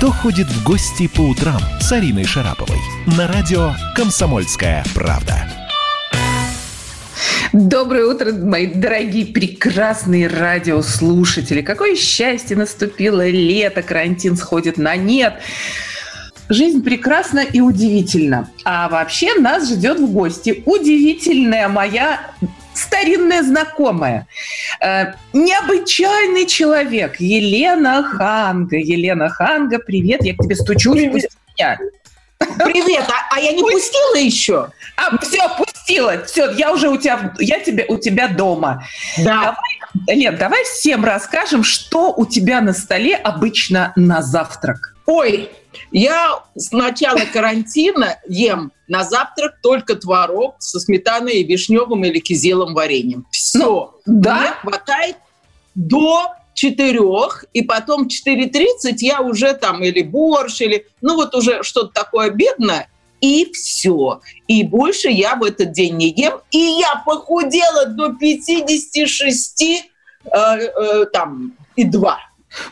«Кто ходит в гости по утрам» с Ариной Шараповой на радио «Комсомольская правда». Доброе утро, мои дорогие, прекрасные радиослушатели. Какое счастье наступило лето, карантин сходит на нет. Жизнь прекрасна и удивительна. А вообще нас ждет в гости удивительная моя старинная знакомая, э, необычайный человек Елена Ханга. Елена Ханга, привет, я к тебе стучу. Привет. Привет, а, а я не пустила еще? А, все, пустила. Все, я уже у тебя, я тебе, у тебя дома. Да. Давай, Лен, давай всем расскажем, что у тебя на столе обычно на завтрак. Ой, я с начала карантина ем на завтрак только творог со сметаной и вишневым или кизелом вареньем. Все. Ну, да? Мне хватает до четырех, и потом 4.30 я уже там или борщ, или ну вот уже что-то такое бедное, и все. И больше я в этот день не ем. И я похудела до 56 э, э, там, и 2.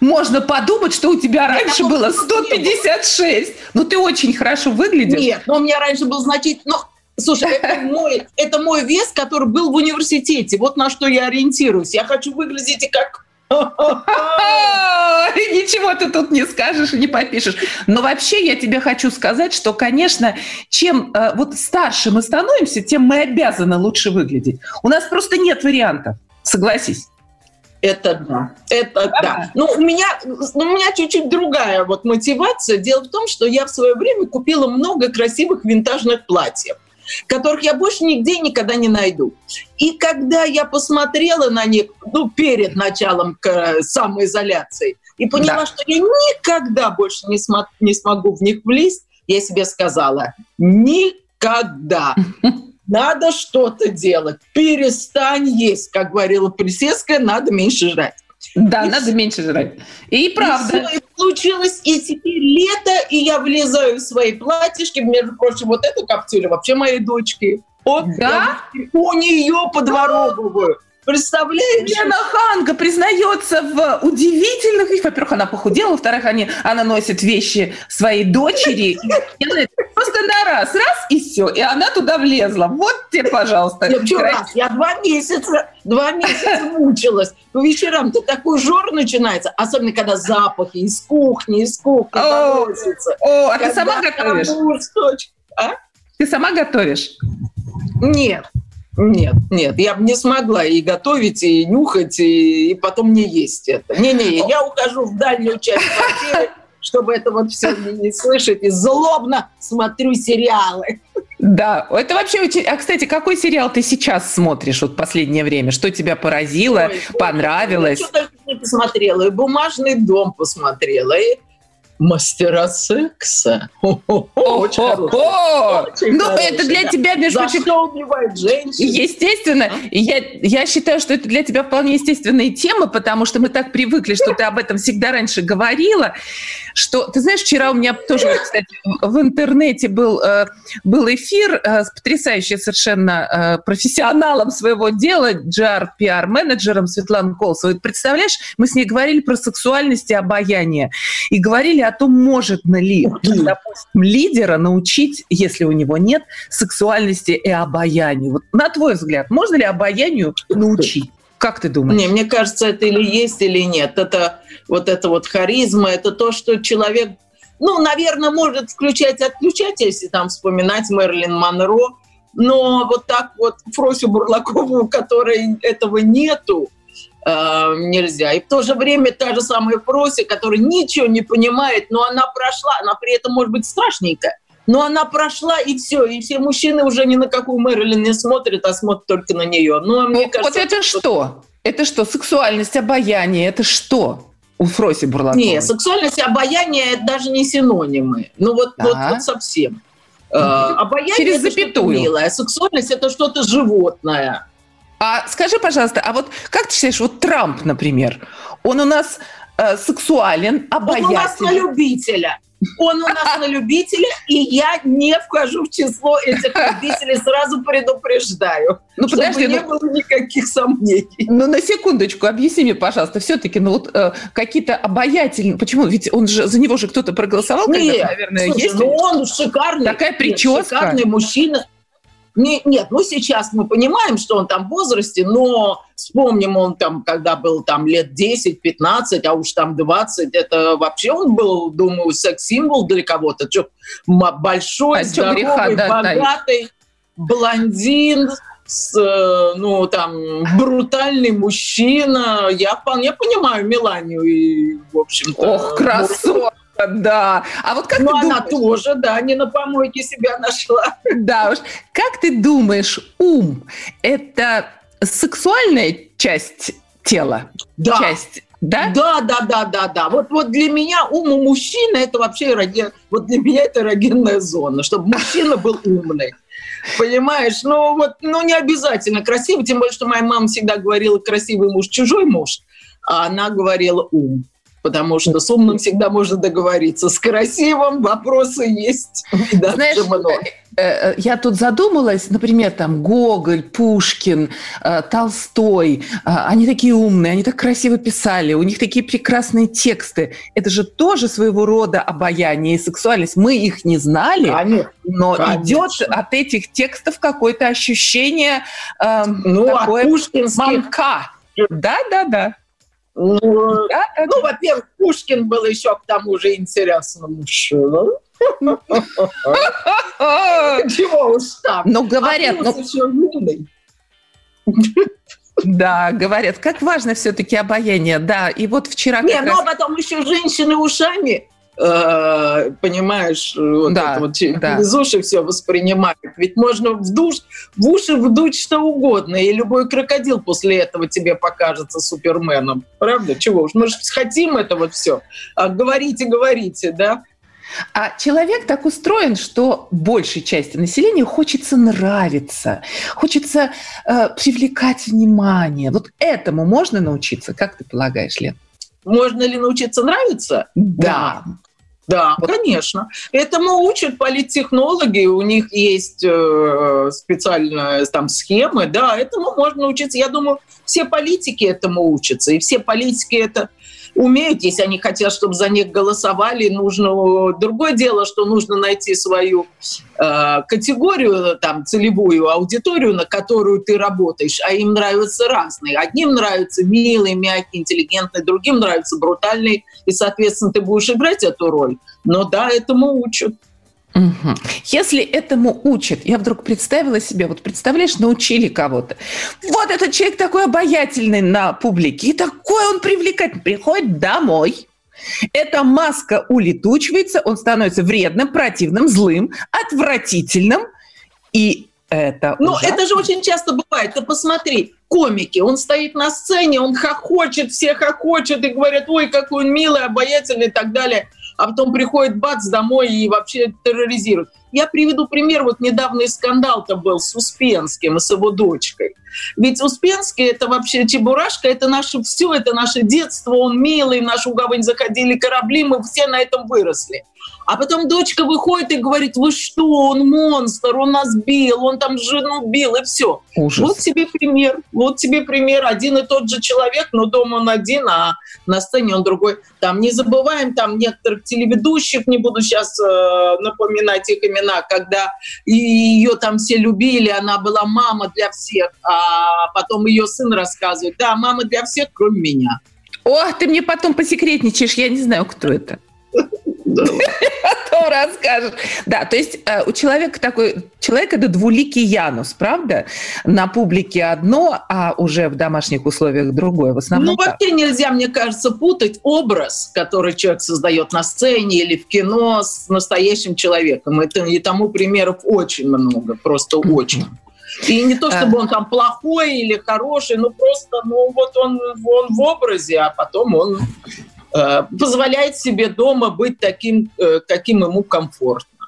Можно подумать, что у тебя раньше я было 156. Ну, ты очень хорошо выглядишь. Нет, но у меня раньше был значительно... Ну, слушай, это мой, это мой вес, который был в университете. Вот на что я ориентируюсь. Я хочу выглядеть как Ничего ты тут не скажешь и не попишешь. Но вообще я тебе хочу сказать, что, конечно, чем э, вот старше мы становимся, тем мы обязаны лучше выглядеть. У нас просто нет вариантов, согласись. Это да, это да. да. Ну, у меня, ну, у меня чуть-чуть другая вот мотивация. Дело в том, что я в свое время купила много красивых винтажных платьев которых я больше нигде никогда не найду. И когда я посмотрела на них, ну, перед началом самоизоляции, и поняла, да. что я никогда больше не, см- не смогу в них влезть, я себе сказала, никогда. Надо что-то делать. Перестань есть, как говорила Плесецкая, надо меньше жрать. Да, и надо все. меньше жрать. И правда. И, все, и получилось, и теперь лето, и я влезаю в свои платьишки. Между прочим, вот эту коптюлю вообще моей дочки. Вот да? у нее подворовываю. Представляешь? Лена Ханга признается в удивительных. Во-первых, она похудела, во-вторых, они, она носит вещи своей дочери. Просто на раз, раз и все. И она туда влезла. Вот тебе, пожалуйста. Я, что, раз? я два месяца, два месяца мучилась. По вечерам-то такой жор начинается. Особенно, когда запахи из кухни, из кухни доносятся. О, а ты сама готовишь? А? Ты сама готовишь? Нет. Нет, нет, я бы не смогла и готовить, и нюхать, и, и потом не есть это. Не-не, я ухожу в дальнюю часть квартиры, чтобы это вот все не слышать, и злобно смотрю сериалы. Да, это вообще очень... А, кстати, какой сериал ты сейчас смотришь вот последнее время? Что тебя поразило, Ой, понравилось? Я что-то не посмотрела. И «Бумажный дом» посмотрела, и мастера секса. Очень Ну, это для тебя, между прочим... что убивает женщин? Естественно. Я, я считаю, что это для тебя вполне естественная тема, потому что мы так привыкли, что ты об этом всегда раньше говорила, что... Ты знаешь, вчера у меня тоже, кстати, в интернете был, э, был эфир э, с потрясающей совершенно э, профессионалом своего дела, GR, PR-менеджером Светланой Колсовой. Представляешь, мы с ней говорили про сексуальность и обаяние. И говорили о том, может ли, допустим, лидера научить, если у него нет, сексуальности и обаянию. Вот на твой взгляд, можно ли обаянию научить? Как ты думаешь? Не, мне кажется, это или есть, или нет. Это вот это вот харизма, это то, что человек, ну, наверное, может включать и отключать, если там вспоминать Мерлин Монро, но вот так вот Фросю Бурлакову, у которой этого нету, э, нельзя. И в то же время та же самая Фрося, которая ничего не понимает, но она прошла, она при этом может быть страшненькая, но она прошла, и все. И все мужчины уже ни на какую Мэрилин не смотрят, а смотрят только на нее. Но, мне ну, кажется, вот это что? что? Это что? Сексуальность, обаяние? Это что? У Фроси Бурлаковой. Не, сексуальность и обаяние – это даже не синонимы. Ну вот, вот, вот совсем. Угу. Обаяние Через это запятую. что-то милое, сексуальность – это что-то животное. А скажи, пожалуйста, а вот как ты считаешь, вот Трамп, например, он у нас э, сексуален, обаятелен. Он у нас на любителя. Он у нас на любителя, и я не вхожу в число этих любителей, сразу предупреждаю. Ну, чтобы подожди, не ну, было никаких сомнений. Ну, на секундочку, объясни мне, пожалуйста, все-таки, ну, вот э, какие-то обаятельные... Почему? Ведь он же, за него же кто-то проголосовал, Нет, когда, наверное, слушай, есть... ну, он шикарный. Такая прическа. Шикарный мужчина. Не, нет, ну сейчас мы понимаем, что он там в возрасте, но вспомним, он там, когда был там лет 10-15, а уж там 20, это вообще он был, думаю, секс-символ для кого-то. Чё, большой, а здоровый, греха, да, богатый, да. блондин, с, э, ну, там, брутальный мужчина. Я вполне понимаю Меланию и, в общем-то... Ох, красотка! Да. А вот как Но ты она думаешь, тоже, да, не на помойке себя нашла. Да уж. Как ты думаешь, ум – это сексуальная часть тела? Да. Часть да? Да, да, да, да, да. Вот, вот для меня ум у мужчины это вообще эроген, вот для меня это эрогенная зона, чтобы мужчина был умный. Понимаешь? Ну вот, ну не обязательно красивый, тем более, что моя мама всегда говорила красивый муж, чужой муж, а она говорила ум потому что с умным всегда можно договориться. С красивым вопросы есть. Знаешь, много. Э, э, я тут задумалась, например, там Гоголь, Пушкин, э, Толстой, они такие умные, они так красиво писали, у них такие прекрасные тексты. Это же тоже своего рода обаяние и сексуальность. Мы их не знали, конечно, но конечно. идет от этих текстов какое-то ощущение э, ну, такое а пушкинских... манка. Да, да, да. Ну, да, ну во-первых, Пушкин был еще к тому же интересным мужчиной. Чего уж там. Ну, говорят... А ну... Да, говорят, как важно все-таки обаяние, да. И вот вчера... Не, ну раз... а потом еще женщины ушами Э, понимаешь, вот да, это вот да. из уши все воспринимают. Ведь можно в, душ, в уши вдуть что угодно, и любой крокодил после этого тебе покажется суперменом. Правда? Чего уж, мы же хотим это вот все. А говорите, говорите, да? А человек так устроен, что большей части населения хочется нравиться, хочется э, привлекать внимание. Вот этому можно научиться, как ты полагаешь, Лен? Можно ли научиться нравиться? Да. Да, вот. конечно. Этому учат политтехнологи, у них есть э, специальные там схемы, да, этому можно учиться. Я думаю, все политики этому учатся, и все политики это умеют, если они хотят, чтобы за них голосовали, нужно другое дело, что нужно найти свою э, категорию, там, целевую аудиторию, на которую ты работаешь, а им нравятся разные. Одним нравятся милые, мягкие, интеллигентные, другим нравятся брутальные, и, соответственно, ты будешь играть эту роль. Но да, этому учат. Угу. Если этому учат, я вдруг представила себе, вот представляешь, научили кого-то. Вот этот человек такой обаятельный на публике, и такой он привлекательный. Приходит домой, эта маска улетучивается, он становится вредным, противным, злым, отвратительным, и это Ну, ужасно. это же очень часто бывает. Ты посмотри, комики, он стоит на сцене, он хохочет, все хохочет и говорят, ой, какой он милый, обаятельный и так далее а потом приходит бац домой и вообще терроризирует. Я приведу пример. Вот недавний скандал-то был с Успенским и с его дочкой. Ведь Успенский – это вообще Чебурашка, это наше все, это наше детство, он милый, в нашу гавань заходили корабли, мы все на этом выросли. А потом дочка выходит и говорит, вы что, он монстр, он нас бил, он там жену бил, и все. Ужас. Вот тебе пример, вот тебе пример. Один и тот же человек, но дома он один, а на сцене он другой. Там не забываем, там некоторых телеведущих, не буду сейчас э, напоминать их имена, когда ее там все любили, она была мама для всех, а потом ее сын рассказывает, да, мама для всех, кроме меня. О, ты мне потом посекретничаешь, я не знаю, кто это. Потом расскажешь. Да, то есть э, у человека такой, человек это двуликий Янус, правда? На публике одно, а уже в домашних условиях другое. В основном ну, вообще нельзя, мне кажется, путать образ, который человек создает на сцене или в кино с настоящим человеком. Это, и тому примеров очень много, просто очень. И не то, чтобы он там плохой или хороший, ну просто, ну вот он, он в образе, а потом он позволяет себе дома быть таким, э, каким ему комфортно.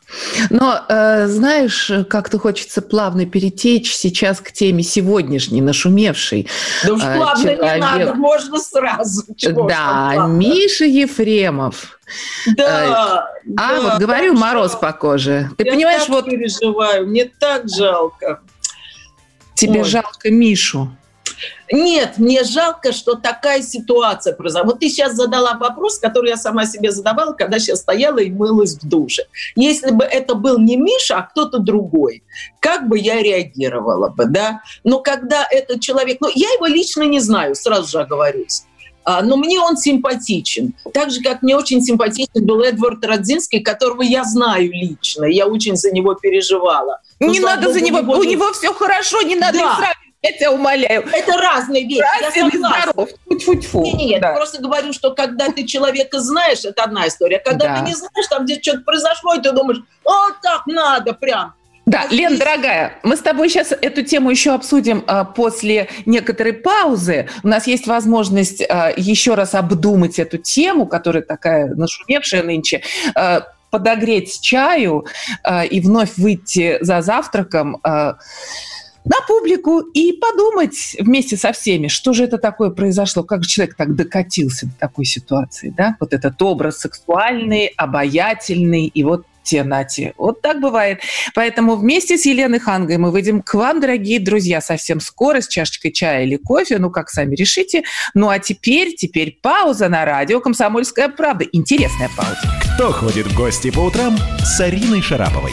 Но э, знаешь, как-то хочется плавно перетечь сейчас к теме сегодняшней, нашумевшей. Да уж э, плавно человек... не надо, можно сразу. Чего да, Миша Ефремов. Да, э, а да, вот говорю, мороз жалко. по коже. Ты Я понимаешь, так вот переживаю, мне так жалко. Тебе Ой. жалко Мишу. Нет, мне жалко, что такая ситуация произошла. Вот ты сейчас задала вопрос, который я сама себе задавала, когда сейчас стояла и мылась в душе. Если бы это был не Миша, а кто-то другой, как бы я реагировала бы, да? Но когда этот человек... Ну, я его лично не знаю, сразу же оговорюсь. А, но мне он симпатичен. Так же, как мне очень симпатичен был Эдвард Родзинский, которого я знаю лично. Я очень за него переживала. Не но, надо за него, у него, у него все хорошо, не надо да. их сравнивать. Я тебя умоляю. Это разные вещи. Я здоров. Фу-фу-фу. Нет, нет, да. просто говорю, что когда ты человека знаешь, это одна история. Когда да. ты не знаешь, там где что-то произошло, и ты думаешь, вот так надо прям. Да, а Лен, здесь... дорогая, мы с тобой сейчас эту тему еще обсудим а, после некоторой паузы. У нас есть возможность а, еще раз обдумать эту тему, которая такая нашумевшая нынче. А, подогреть чаю а, и вновь выйти за завтраком. А, на публику и подумать вместе со всеми, что же это такое произошло, как же человек так докатился до такой ситуации, да? Вот этот образ сексуальный, обаятельный, и вот те нати. Вот так бывает. Поэтому вместе с Еленой Хангой мы выйдем к вам, дорогие друзья, совсем скоро с чашечкой чая или кофе, ну, как сами решите. Ну, а теперь, теперь пауза на радио «Комсомольская правда». Интересная пауза. Кто ходит в гости по утрам с Ариной Шараповой?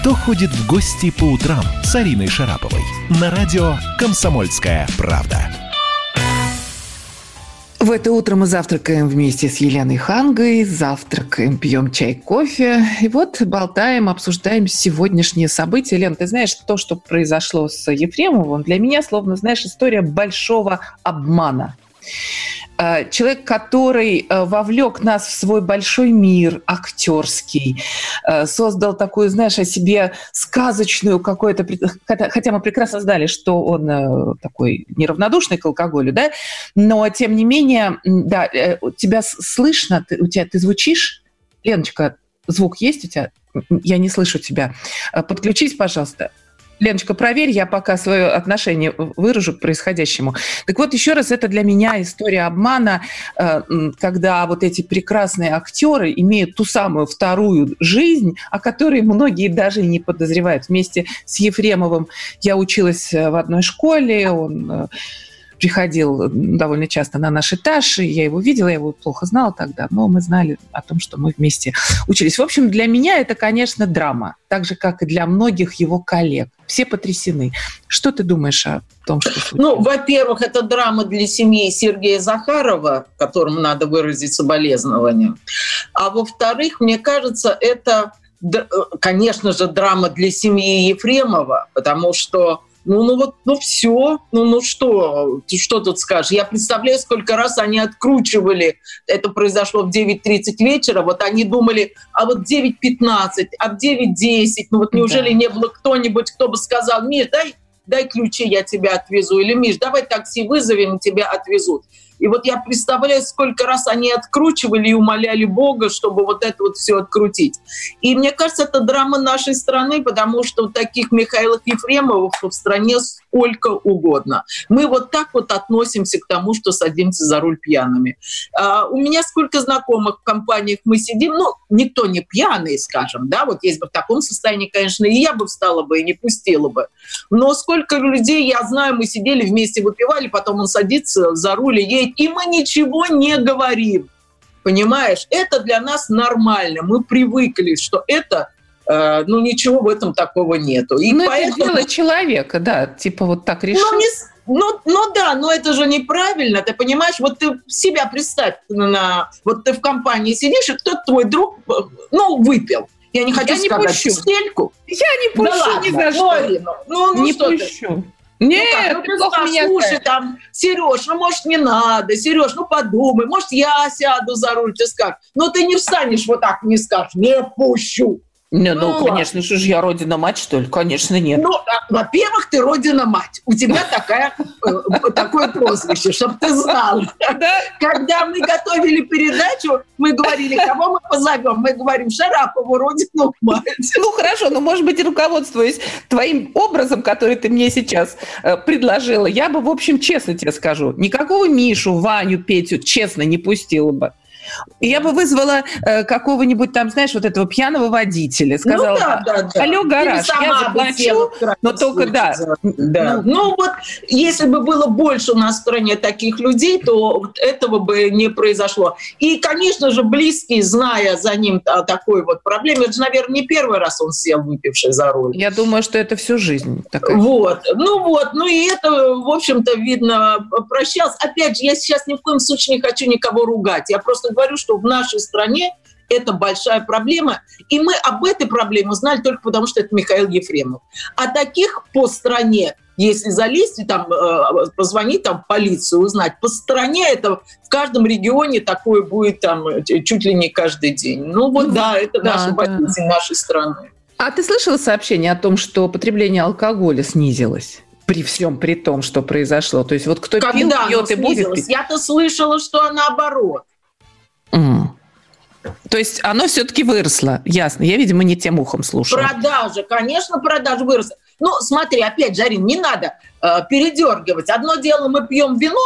Кто ходит в гости по утрам с Ариной Шараповой? На радио «Комсомольская правда». В это утро мы завтракаем вместе с Еленой Хангой, завтракаем, пьем чай, кофе. И вот болтаем, обсуждаем сегодняшние события. Лен, ты знаешь, то, что произошло с Ефремовым, для меня, словно, знаешь, история большого обмана. Э, человек, который э, вовлек нас в свой большой мир актерский, э, создал такую, знаешь, о себе сказочную какую-то, хотя мы прекрасно знали, что он такой неравнодушный к алкоголю, да, но тем не менее, да, тебя слышно, ты, у тебя ты звучишь, Леночка, звук есть у тебя? Я не слышу тебя. Подключись, пожалуйста. Леночка, проверь, я пока свое отношение выражу к происходящему. Так вот, еще раз, это для меня история обмана, э, когда вот эти прекрасные актеры имеют ту самую вторую жизнь, о которой многие даже не подозревают. Вместе с Ефремовым я училась э, в одной школе, он э, приходил довольно часто на наш этаж, и я его видела, я его плохо знала тогда, но мы знали о том, что мы вместе учились. В общем, для меня это, конечно, драма, так же, как и для многих его коллег. Все потрясены. Что ты думаешь о том, что случилось? Ну, во-первых, это драма для семьи Сергея Захарова, которому надо выразить соболезнования. А во-вторых, мне кажется, это, конечно же, драма для семьи Ефремова, потому что ну, ну вот, ну все, ну, ну что, что тут скажешь? Я представляю, сколько раз они откручивали, это произошло в 9.30 вечера, вот они думали, а вот 9.15, а в 9.10, ну вот неужели да. не было кто-нибудь, кто бы сказал, Миш, дай, дай ключи, я тебя отвезу, или Миш, давай такси вызовем, тебя отвезут. И вот я представляю, сколько раз они откручивали и умоляли Бога, чтобы вот это вот все открутить. И мне кажется, это драма нашей страны, потому что таких Михаилов Ефремовых в стране сколько угодно. Мы вот так вот относимся к тому, что садимся за руль пьяными. А, у меня сколько знакомых в компаниях мы сидим, ну, никто не пьяный, скажем, да, вот есть бы в таком состоянии, конечно, и я бы встала бы и не пустила бы. Но сколько людей, я знаю, мы сидели вместе, выпивали, потом он садится за руль и едет, и мы ничего не говорим. Понимаешь, это для нас нормально. Мы привыкли, что это ну ничего в этом такого нету. И ну, поэтому... это дело человека, да, типа вот так решил. Ну, не, ну, ну да, но это же неправильно, ты понимаешь? Вот ты себя представь, на, вот ты в компании сидишь, и кто-то твой друг, ну, выпил. Я не хочу Я не сказать пущу. стельку. Я не пущу да ладно, ни за что. Ой, ну, ну, ну не что ты? пущу. Ну Нет, как, ну ты ты плохо меня слушай, знаешь. там, Сереж, ну, может, не надо, Сереж, ну, подумай, может, я сяду за руль, ты скажешь. Но ты не встанешь вот так, не скажешь, не пущу. Не, ну, Ну, конечно, же я родина-мать, что ли? Конечно, нет. Ну, а, во-первых, ты родина-мать. У тебя такая, э, такое прозвище, чтобы ты знал. Да? Когда мы готовили передачу, мы говорили, кого мы позовем? Мы говорим Шарапову, родину-мать. Ну, хорошо, но, может быть, руководствуясь твоим образом, который ты мне сейчас э, предложила, я бы, в общем, честно тебе скажу, никакого Мишу, Ваню, Петю, честно, не пустила бы. Я бы вызвала э, какого-нибудь там, знаешь, вот этого пьяного водителя, сказала, ну, да, да, да. алло, гараж, я заплачу, но только да. Да. Ну, Ну вот, если бы было больше в стране таких людей, то вот этого бы не произошло. И, конечно же, близкие, зная за ним о такой вот проблеме, это же, наверное, не первый раз он сел выпивший за руль. Я думаю, что это всю жизнь такая. Вот, ну вот, ну и это, в общем-то, видно, прощался. Опять же, я сейчас ни в коем случае не хочу никого ругать. Я просто говорю, что в нашей стране это большая проблема. И мы об этой проблеме узнали только потому, что это Михаил Ефремов. А таких по стране, если залезть и там э, позвонить там в полицию, узнать, по стране это в каждом регионе такое будет там э, чуть ли не каждый день. Ну вот Ну, да, это да, наша да. болезнь нашей страны. А ты слышала сообщение о том, что потребление алкоголя снизилось? При всем при том, что произошло. То есть вот кто пил, Когда оно пьет и будет пить. Я-то слышала, что наоборот. М. То есть оно все-таки выросло. Ясно. Я, видимо, не тем ухом слушала. Продажи, конечно, продажи выросли. Ну, смотри, опять же, Арин, не надо э, передергивать. Одно дело, мы пьем вино,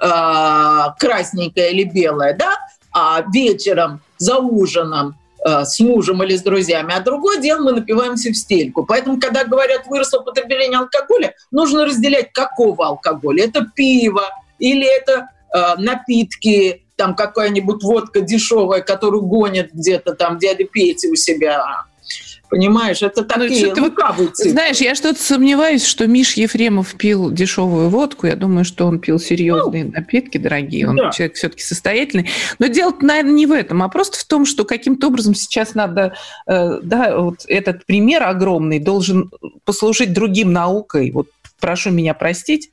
э, красненькое или белое, да, а вечером за ужином э, с мужем или с друзьями, а другое дело, мы напиваемся в стельку. Поэтому, когда говорят, выросло потребление алкоголя, нужно разделять, какого алкоголя. Это пиво или это э, напитки, там какая-нибудь водка дешевая, которую гонят где-то там дядя Петя у себя. Понимаешь, это такие что-то вы- лукавые цифры. Знаешь, я что-то сомневаюсь, что Миш Ефремов пил дешевую водку. Я думаю, что он пил серьезные напитки дорогие. Он да. человек все-таки состоятельный. Но дело, наверное, не в этом, а просто в том, что каким-то образом сейчас надо, э, да, вот этот пример огромный должен послужить другим наукой. Вот прошу меня простить.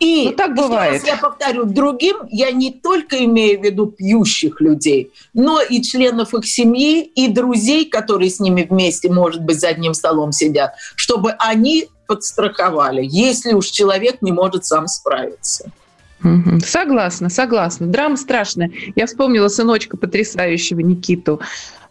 И Ну, так еще раз бывает. я повторю, другим я не только имею в виду пьющих людей, но и членов их семьи, и друзей, которые с ними вместе, может быть, за одним столом сидят, чтобы они подстраховали, если уж человек не может сам справиться. Мгм. Согласна, согласна. Драма страшная. Я вспомнила сыночка потрясающего Никиту.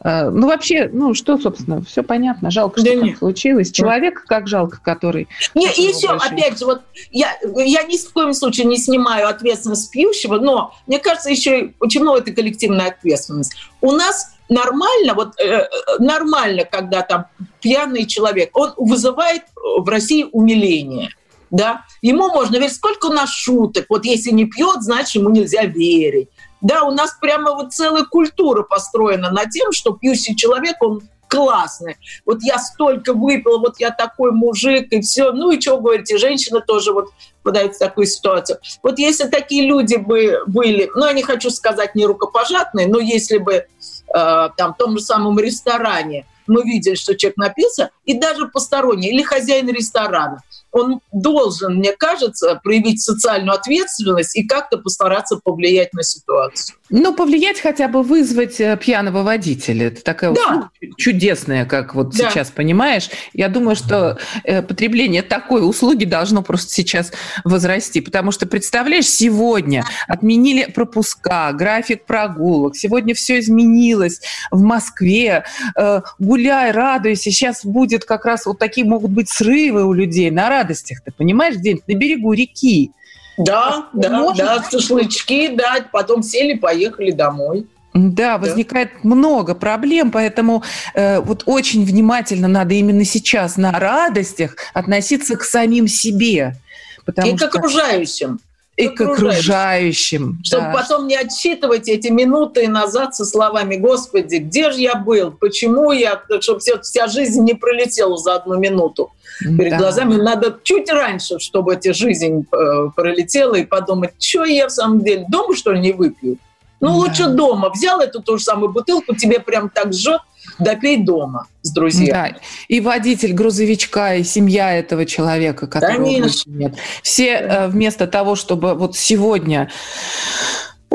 Э, Ну, вообще, ну, что, собственно, все понятно. Жалко, что Да так случилось. Человек, как жалко, который... Не, и еще, большие? опять же, вот я, я ни в коем случае не снимаю ответственность пьющего, но мне кажется, еще очень много это коллективная ответственность. У нас нормально, вот э, нормально, когда там пьяный человек, он вызывает в России умиление. Да? Ему можно верить, сколько у нас шуток. Вот если не пьет, значит, ему нельзя верить. Да, у нас прямо вот целая культура построена на тем, что пьющий человек, он классный. Вот я столько выпила, вот я такой мужик, и все. Ну и что говорите, женщины тоже вот попадают в такую ситуацию. Вот если такие люди бы были, ну я не хочу сказать не рукопожатные, но если бы э, там в том же самом ресторане мы видели, что человек напился, и даже посторонний, или хозяин ресторана, он должен, мне кажется, проявить социальную ответственность и как-то постараться повлиять на ситуацию. Ну, повлиять хотя бы вызвать э, пьяного водителя. Это такая Да. услуга чудесная, как вот Да. сейчас понимаешь. Я думаю, что э, потребление такой услуги должно просто сейчас возрасти. Потому что, представляешь, сегодня отменили пропуска, график прогулок. Сегодня все изменилось в Москве. Э, Гуляй, радуйся. Сейчас будет как раз вот такие могут быть срывы у людей на радостях. Ты понимаешь, где на берегу реки. Да, да, Может да, шашлычки, да, потом сели, поехали домой. Да, возникает много проблем, поэтому э, вот очень внимательно надо именно сейчас на радостях относиться к самим себе. Потому и к что окружающим. И к окружающим. Чтобы да. потом не отсчитывать эти минуты назад со словами «Господи, где же я был? Почему я...» Чтобы вся, вся жизнь не пролетела за одну минуту. Перед Да. глазами надо чуть раньше, чтобы эта жизнь э, пролетела, и подумать, что я в самом деле дома, что ли, не выпью? Ну, да. лучше дома. Взял эту ту же самую бутылку, тебе прям так жжет, допей дома с друзьями. Да. И водитель грузовичка, и семья этого человека, которого Конечно. нет. Все. Э, вместо того, чтобы вот сегодня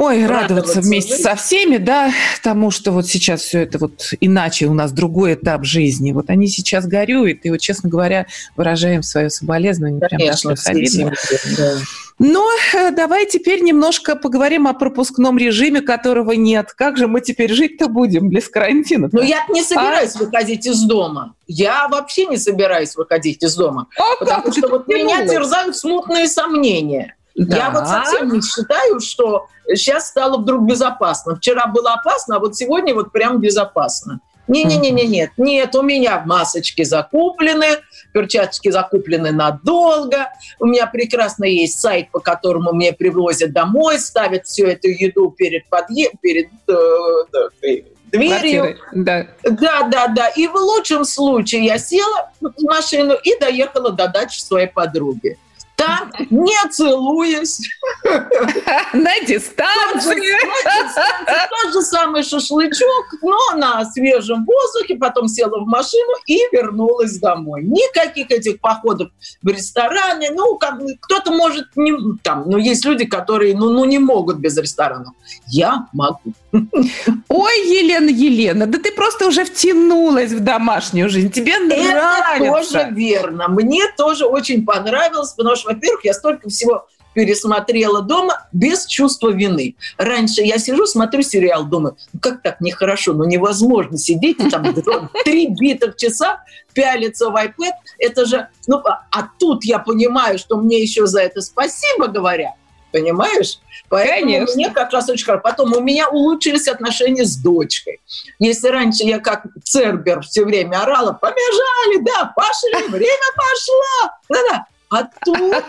Ой, радоваться, радоваться вместе жизнь. со всеми, да, тому, что вот сейчас все это вот иначе, у нас другой этап жизни. Вот они сейчас горюют, и вот, честно говоря, выражаем свое соболезнование. Конечно, прям. Да. Но э, давай теперь немножко поговорим о пропускном режиме, которого нет. Как же мы теперь жить-то будем без карантина? Ну, я не собираюсь а? выходить из дома. Я вообще не собираюсь выходить из дома. А потому как? что вот меня терзают смутные сомнения. Да. Я вот совсем не считаю, что сейчас стало вдруг безопасно. Вчера было опасно, а вот сегодня вот прям безопасно. Не-не-не-не, нет, нет, у меня масочки закуплены, перчатки закуплены надолго. У меня прекрасно есть сайт, по которому мне привозят домой, ставят всю эту еду перед подъе... перед э, э, дверью. Да. да, да, да. И в лучшем случае я села в машину и доехала до дачи своей подруги там, не целуясь. На дистанции. Тот же самый шашлычок, но на свежем воздухе, потом села в машину и вернулась домой. Никаких этих походов в рестораны. Ну, как, кто-то может, не, там, но есть люди, которые ну, ну, не могут без ресторанов. Я могу. Ой, Елена, Елена, да ты просто уже втянулась в домашнюю жизнь. Тебе нравится. Это тоже верно. Мне тоже очень понравилось, потому что, во-первых, я столько всего пересмотрела дома без чувства вины. Раньше я сижу, смотрю сериал, думаю, ну как так нехорошо, ну невозможно сидеть и там три битых часа пялиться в iPad. Это же, ну, а, а тут я понимаю, что мне еще за это спасибо говорят понимаешь? Поэтому Конечно. мне как раз очень хорошо. Потом у меня улучшились отношения с дочкой. Если раньше я как Цербер все время орала, побежали, да, пошли, время пошло, да-да. А тут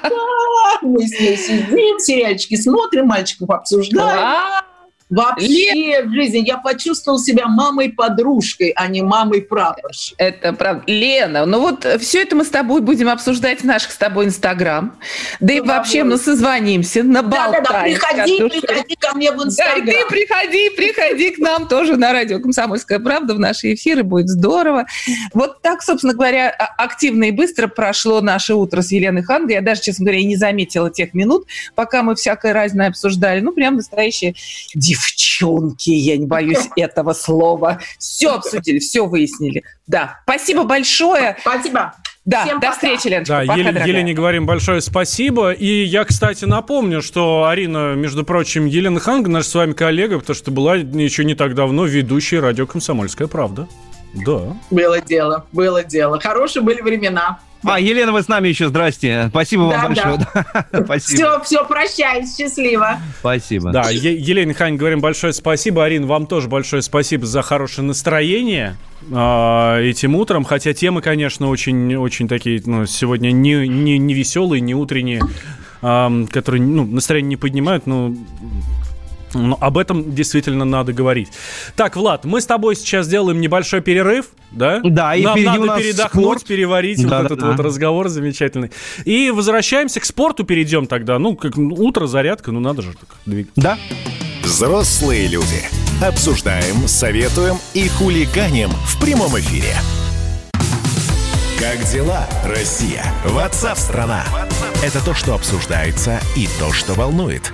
мы с ней сидим, сериальчики смотрим, мальчиков обсуждаем. Вообще Лен... в жизни я почувствовал себя мамой-подружкой, а не мамой-прапорщиком. Это правда. Лена, ну вот все это мы с тобой будем обсуждать в наших с тобой Инстаграм. Да и ну, вообще мы созвонимся, наболтаем. Да-да-да, приходи, приходи ко мне в Инстаграм. Да, и ты приходи, приходи к нам тоже на радио «Комсомольская правда» в наши эфиры, будет здорово. Вот так, собственно говоря, а, активно и быстро прошло наше утро с Еленой Ханго. Я даже, честно говоря, и не заметила тех минут, пока мы всякое разное обсуждали. Ну, прям настоящие див девчонки, я не боюсь этого слова. Все обсудили, все выяснили. Да, спасибо большое. Спасибо. Да, Всем до пока. встречи, Леночка. Да, пока, Ел- Елене говорим большое спасибо. И я, кстати, напомню, что Арина, между прочим, Елена Ханг, наш с вами коллега, потому что была еще не так давно ведущей радио «Комсомольская правда». Да. Было дело, было дело. Хорошие были времена. А, Елена, вы с нами еще. Здрасте. Спасибо да, вам большое. Да. спасибо. Все, все, прощаюсь. Счастливо. Спасибо. Да, е- Елене Хань говорим большое спасибо. Арина, вам тоже большое спасибо за хорошее настроение э, этим утром. Хотя темы, конечно, очень, очень такие, ну, сегодня не, не, не веселые, не утренние, э, которые, ну, настроение не поднимают, но но об этом действительно надо говорить. Так, Влад, мы с тобой сейчас сделаем небольшой перерыв, да? Да, и Нам надо передохнуть, спорт. переварить да, вот да, этот да. вот разговор замечательный. И возвращаемся к спорту, перейдем тогда. Ну, как утро, зарядка, ну надо же так двигаться. Да. Взрослые люди. Обсуждаем, советуем и хулиганим в прямом эфире. Как дела, Россия? Ватсап-страна! Это то, что обсуждается и то, что волнует.